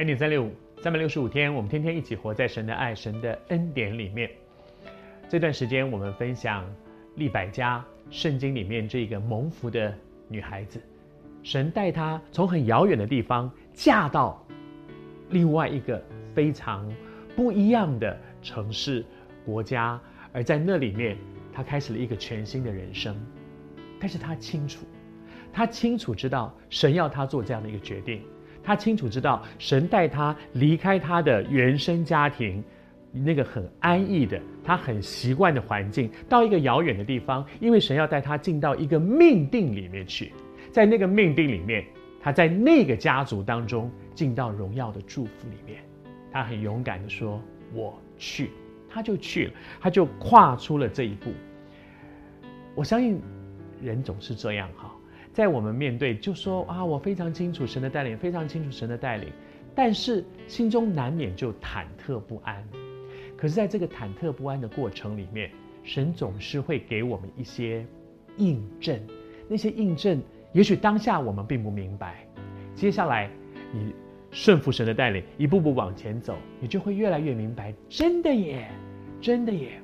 恩典三六五，三百六十五天，我们天天一起活在神的爱、神的恩典里面。这段时间，我们分享利百加圣经里面这个蒙福的女孩子，神带她从很遥远的地方嫁到另外一个非常不一样的城市、国家，而在那里面，她开始了一个全新的人生。但是她清楚，她清楚知道神要她做这样的一个决定。他清楚知道，神带他离开他的原生家庭，那个很安逸的、他很习惯的环境，到一个遥远的地方，因为神要带他进到一个命定里面去，在那个命定里面，他在那个家族当中进到荣耀的祝福里面，他很勇敢的说：“我去。”他就去了，他就跨出了这一步。我相信，人总是这样哈。在我们面对，就说啊，我非常清楚神的带领，非常清楚神的带领，但是心中难免就忐忑不安。可是，在这个忐忑不安的过程里面，神总是会给我们一些印证。那些印证，也许当下我们并不明白，接下来你顺服神的带领，一步步往前走，你就会越来越明白。真的耶，真的耶。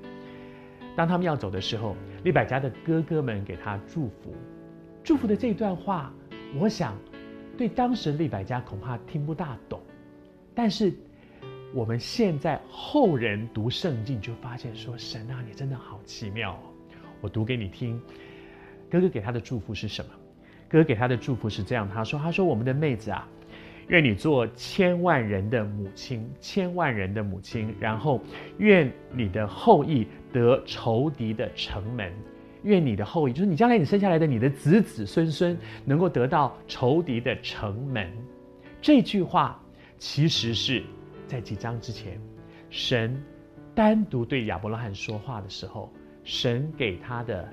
当他们要走的时候，利百家的哥哥们给他祝福。祝福的这段话，我想，对当时利百加恐怕听不大懂，但是我们现在后人读圣经就发现说：神啊，你真的好奇妙哦！我读给你听，哥哥给他的祝福是什么？哥哥给他的祝福是这样，他说：他说我们的妹子啊，愿你做千万人的母亲，千万人的母亲，然后愿你的后裔得仇敌的城门。愿你的后裔，就是你将来你生下来的你的子子孙孙，能够得到仇敌的城门。这句话其实是在几章之前，神单独对亚伯拉罕说话的时候，神给他的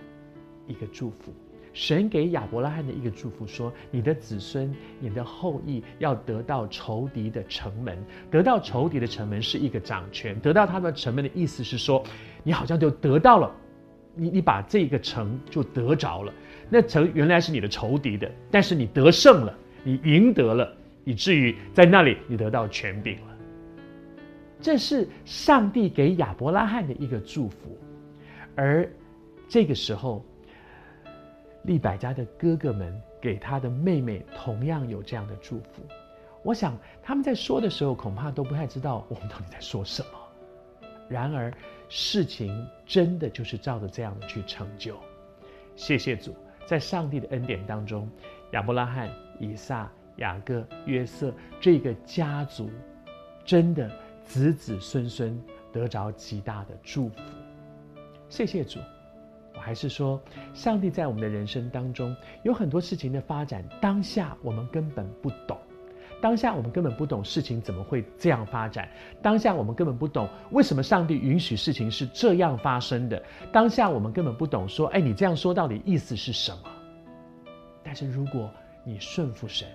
一个祝福。神给亚伯拉罕的一个祝福说：“你的子孙，你的后裔要得到仇敌的城门。得到仇敌的城门是一个掌权，得到他的城门的意思是说，你好像就得到了。”你你把这个城就得着了，那城原来是你的仇敌的，但是你得胜了，你赢得了，以至于在那里你得到权柄了。这是上帝给亚伯拉罕的一个祝福，而这个时候，利百加的哥哥们给他的妹妹同样有这样的祝福。我想他们在说的时候，恐怕都不太知道我们到底在说什么。然而，事情真的就是照着这样的去成就。谢谢主，在上帝的恩典当中，亚伯拉罕、以撒、雅各、约瑟这个家族，真的子子孙孙得着极大的祝福。谢谢主，我还是说，上帝在我们的人生当中有很多事情的发展，当下我们根本不懂。当下我们根本不懂事情怎么会这样发展，当下我们根本不懂为什么上帝允许事情是这样发生的，当下我们根本不懂说，哎，你这样说到底意思是什么？但是如果你顺服神，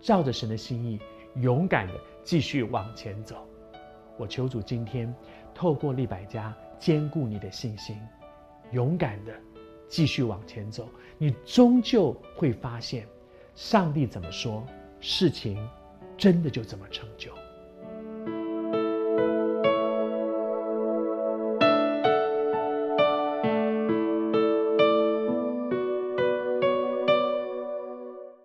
照着神的心意，勇敢的继续往前走，我求主今天透过利百加坚固你的信心，勇敢的继续往前走，你终究会发现，上帝怎么说。事情真的就这么成就。